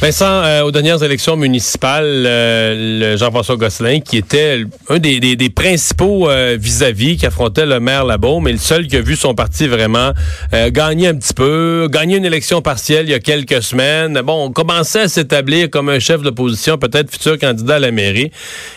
Vincent, euh, aux dernières élections municipales, euh, le Jean-François Gosselin, qui était un des, des, des principaux euh, vis-à-vis, qui affrontait le maire Labo, mais le seul qui a vu son parti vraiment euh, gagner un petit peu, gagner une élection partielle il y a quelques semaines. Bon, on commençait à s'établir comme un chef d'opposition, peut-être futur candidat à la mairie.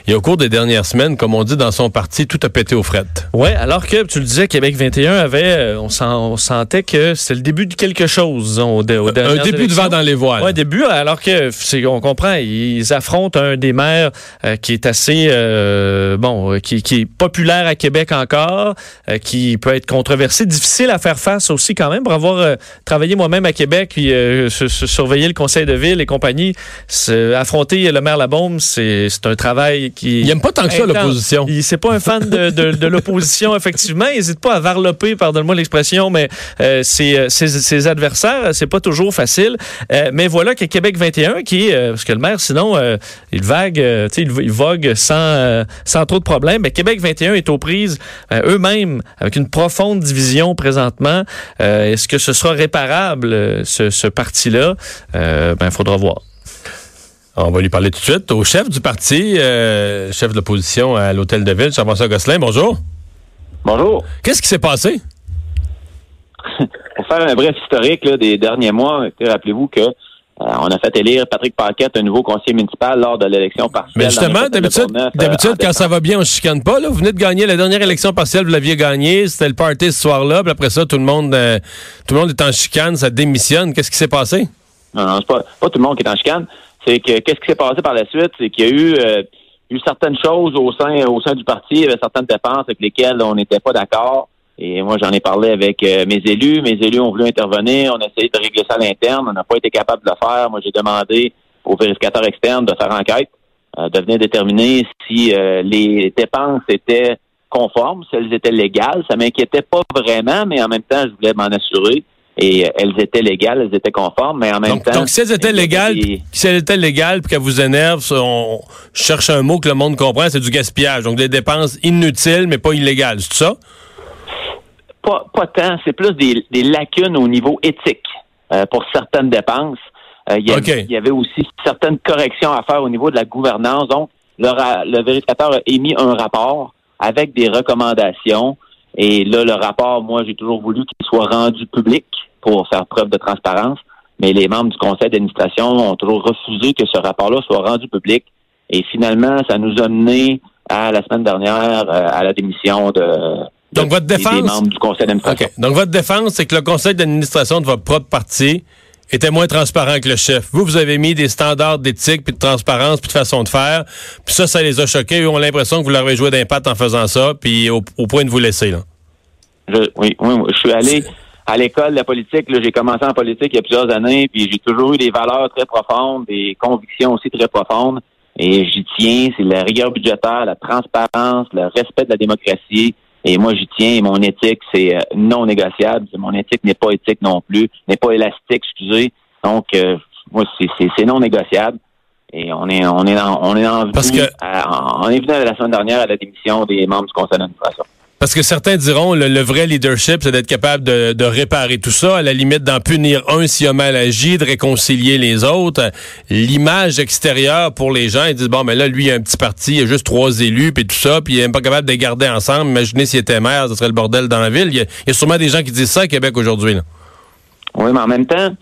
Et au cours des dernières semaines, comme on dit dans son parti, tout a pété aux frettes. Ouais, alors que tu le disais, Québec 21 avait, on, sent, on sentait que c'était le début de quelque chose. Au, au un début de vent dans les voiles. Ouais, début, alors alors que on comprend, ils affrontent un des maires euh, qui est assez euh, bon, euh, qui, qui, est populaire à Québec encore, qui peut être controversé, difficile à faire face aussi quand même. Pour avoir travaillé moi-même à Québec, puis surveiller le conseil de ville et compagnie, affronter le maire Labombe, c'est un travail qui. Il aime pas tant que ça l'opposition. C'est pas un fan de, de, de l'opposition effectivement. Il n'hésite pas à varloper, pardonne-moi l'expression, mais ses, ses, ses, adversaires, c'est pas toujours facile. mais voilà que Québec 21 qui est, euh, parce que le maire, sinon, euh, il vague, euh, il, il, vogue sans, sans trop de problèmes. Mais Québec 21 est aux prises eux-mêmes avec une profonde division présentement. Est-ce que ce sera réparable, ce, ce parti-là? ben, il faudra voir. On va lui parler tout de suite au chef du parti, chef de l'opposition à l'Hôtel de Ville, Jean-François Gosselin. Bonjour. Bonjour. Qu'est-ce qui s'est passé? Pour faire un bref historique là, des derniers mois, rappelez-vous que euh, on a fait élire Patrick Paquette, un nouveau conseiller municipal lors de l'élection partielle. Mais justement, d'habitude, euh, quand ça va bien, on ne chicane pas. Là. Vous venez de gagner la dernière élection partielle, vous l'aviez gagnée, c'était le party ce soir-là, puis après ça, tout le monde euh, tout le monde est en chicane, ça démissionne. Qu'est-ce qui s'est passé? Non, non, c'est pas, pas tout le monde qui est en chicane. C'est que qu'est-ce qui s'est passé par la suite? C'est qu'il y a eu, eu certaines choses au sein, au sein du parti, il y avait certaines dépenses avec lesquelles on n'était pas d'accord. Et moi, j'en ai parlé avec euh, mes élus. Mes élus ont voulu intervenir. On a essayé de régler ça à l'interne. On n'a pas été capable de le faire. Moi, j'ai demandé aux vérificateurs externes de faire enquête, euh, de venir déterminer si euh, les dépenses étaient conformes, si elles étaient légales. Ça m'inquiétait pas vraiment, mais en même temps, je voulais m'en assurer. Et elles étaient légales, elles étaient conformes, mais en même temps. Donc, si elles étaient légales, si elles étaient légales, puis qu'elles vous énervent, on cherche un mot que le monde comprend, c'est du gaspillage. Donc, des dépenses inutiles, mais pas illégales. C'est ça? Pas, pas tant, c'est plus des, des, lacunes au niveau éthique euh, pour certaines dépenses. Euh, il, y avait, aussi certaines corrections à faire au niveau de la gouvernance. Donc, le, le vérificateur a émis un rapport avec des recommandations. Et là, le rapport, moi, j'ai toujours voulu qu'il soit rendu public pour faire preuve de transparence. Mais les membres du conseil d'administration ont toujours refusé que ce rapport-là soit rendu public. Et finalement, ça nous a mené à la semaine dernière euh, à la démission de, donc, votre défense. du conseil d'administration. Donc, votre défense, c'est que le conseil d'administration de votre propre parti était moins transparent que le chef. Vous, vous avez mis des standards d'éthique, puis de transparence, puis de façon de faire. Puis ça, ça les a choqués. Ils ont l'impression que vous leur avez joué d'impact en faisant ça, puis au, point de vous laisser, là. Je, oui, oui, je suis allé à l'école de la politique. J'ai commencé en politique il y a plusieurs années, puis j'ai toujours eu des valeurs très profondes, des convictions aussi très profondes. Et j'y tiens, c'est la rigueur budgétaire, la transparence, le respect de la démocratie, et moi, j'y tiens. Et mon éthique, c'est euh, non négociable. Mon éthique n'est pas éthique non plus, n'est pas élastique, excusez. Donc, euh, moi, c'est non négociable. Et on est, on est, on est en Parce que... on est venu la semaine dernière à la démission des membres du conseil d'administration. Parce que certains diront le, vrai leadership, c'est d'être capable de, réparer tout ça, à la limite d'en punir un s'il a mal agi, de réconcilier les autres. L'image extérieure pour les gens, ils disent bon, mais là, lui, il a un petit parti, il a juste trois élus, puis tout ça, puis il n'est pas capable de les garder ensemble. Imaginez s'il était maire, ce serait le bordel dans la ville. Il y a, sûrement des gens qui disent ça à Québec aujourd'hui. Oui, mais en même temps,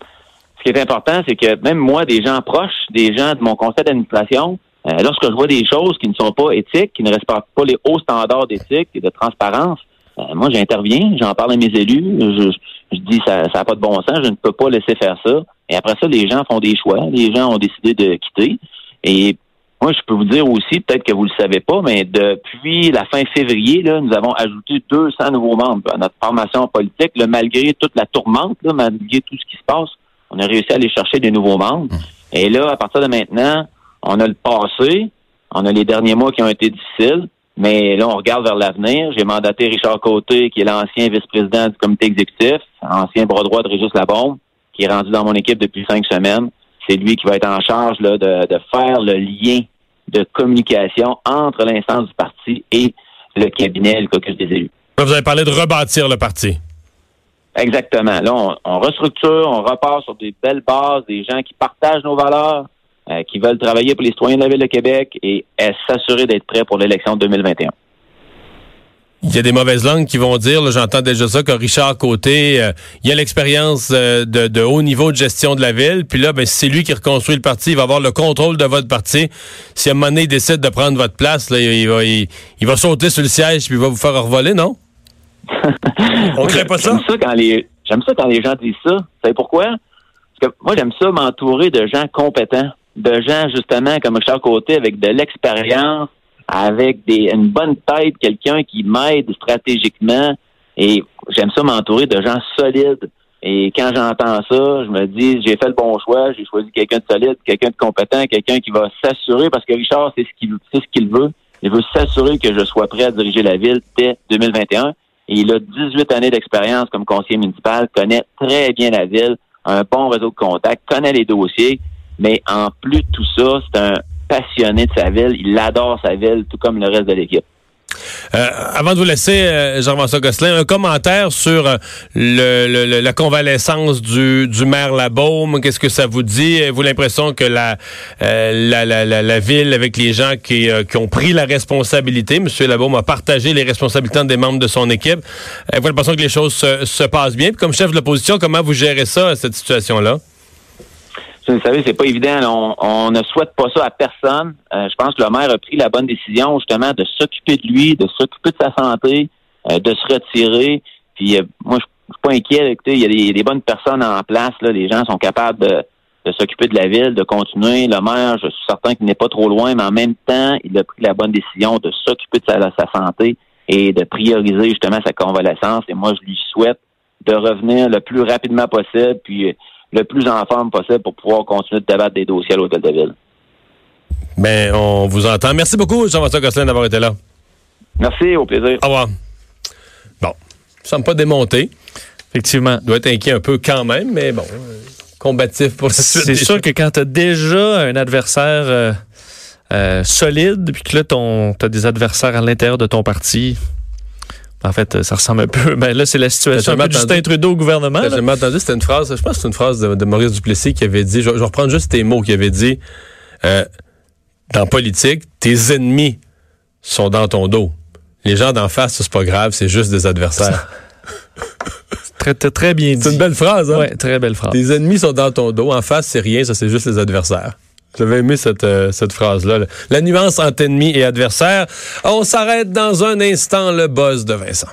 ce qui est important, c'est que même moi, des gens proches, des gens de mon conseil d'administration, euh, lorsque je vois des choses qui ne sont pas éthiques, qui ne respectent pas les hauts standards d'éthique et de transparence, euh, moi, j'interviens, j'en parle à mes élus, je, je dis ça n'a pas de bon sens, je ne peux pas laisser faire ça. Et après ça, les gens font des choix. Les gens ont décidé de quitter. Et moi, je peux vous dire aussi, peut-être que vous ne le savez pas, mais depuis la fin février, là, nous avons ajouté 200 nouveaux membres à notre formation politique. Là, malgré toute la tourmente, là, malgré tout ce qui se passe, on a réussi à aller chercher des nouveaux membres. Et là, à partir de maintenant, on a le passé, on a les derniers mois qui ont été difficiles. Mais là, on regarde vers l'avenir. J'ai mandaté Richard Côté, qui est l'ancien vice-président du comité exécutif, ancien bras droit de Régis Labombe, qui est rendu dans mon équipe depuis cinq semaines. C'est lui qui va être en charge là, de, de faire le lien de communication entre l'instance du parti et le cabinet, le caucus des élus. Vous avez parlé de rebâtir le parti. Exactement. Là, on, on restructure, on repart sur des belles bases, des gens qui partagent nos valeurs, euh, qui veulent travailler pour les citoyens de la Ville de Québec et euh, s'assurer d'être prêts pour l'élection de 2021. Il y a des mauvaises langues qui vont dire, j'entends déjà ça, que Richard Côté, euh, il a l'expérience euh, de, de, haut niveau de gestion de la ville, puis là, ben, c'est lui qui reconstruit le parti, il va avoir le contrôle de votre parti. Si à un moment donné, il décide de prendre votre place, là, il, va, il, il va sauter sur le siège puis il va vous faire revoler, non? On crée pas ça? J'aime ça quand les, j'aime ça quand les gens disent ça. Vous savez pourquoi? Parce que moi, j'aime ça m'entourer de gens compétents de gens, justement, comme Richard Côté, avec de l'expérience, avec des, une bonne tête, quelqu'un qui m'aide stratégiquement. Et j'aime ça m'entourer de gens solides. Et quand j'entends ça, je me dis, j'ai fait le bon choix, j'ai choisi quelqu'un de solide, quelqu'un de compétent, quelqu'un qui va s'assurer, parce que Richard, c'est ce qu'il ce qu'il veut. Il veut s'assurer que je sois prêt à diriger la ville dès 2021. Et il a 18 années d'expérience comme conseiller municipal, connaît très bien la ville, un bon réseau de contacts, connaît les dossiers. Mais en plus de tout ça, c'est un passionné de sa ville. Il adore sa ville, tout comme le reste de l'équipe. Euh, avant de vous laisser, euh, Jean-François Gosselin, un commentaire sur euh, le, le, la convalescence du, du maire Labaume. Qu'est-ce que ça vous dit? Avez-vous l'impression que la, euh, la, la, la, ville, avec les gens qui, euh, qui ont pris la responsabilité, M. Labaume a partagé les responsabilités des membres de son équipe, avez-vous l'impression que les choses se, se passent bien? Puis comme chef de l'opposition, comment vous gérez ça, cette situation-là? Vous savez, c'est pas évident. On, on, ne souhaite pas ça à personne. Euh, je pense que le maire a pris la bonne décision, justement, de s'occuper de lui, de s'occuper de sa santé, euh, de se retirer. Puis euh, moi, je suis pas inquiet. Écoutez, il y, a des, des, bonnes personnes en place. Là. Les gens sont capables de, de s'occuper de la ville, de continuer. Le maire, je suis certain qu'il n'est pas trop loin, mais en même temps, il a pris la bonne décision de s'occuper de sa, de sa santé et de prioriser justement sa convalescence. Et moi, je lui souhaite de revenir le plus rapidement possible. Puis le plus en forme possible pour pouvoir continuer de débattre des dossiers à l'Hôtel de Ville. Ben, on vous entend. Merci beaucoup, Jean-François Gosselin, d'avoir été là. Merci, au plaisir. Au revoir. Bon, ne sommes pas démontés. Effectivement. Doit être inquiet un peu quand même, mais bon, combatif pour la suite. C'est sûr que quand tu as déjà un adversaire euh, euh, solide, puis que là, tu as des adversaires à l'intérieur de ton parti, en fait, ça ressemble un peu. Mais là, c'est la situation de Justin Trudeau au gouvernement. J'ai jamais entendu, c'était une phrase, je pense que c'est une phrase de, de, Maurice Duplessis qui avait dit, je, je vais reprendre juste tes mots, qui avait dit, euh, dans politique, tes ennemis sont dans ton dos. Les gens d'en face, c'est pas grave, c'est juste des adversaires. très, très, très bien dit. C'est une belle phrase, hein? Oui, très belle phrase. Tes ennemis sont dans ton dos. En face, c'est rien, ça, c'est juste les adversaires. J'avais aimé cette, euh, cette phrase-là. La nuance entre ennemi et adversaire. On s'arrête dans un instant, le buzz de Vincent.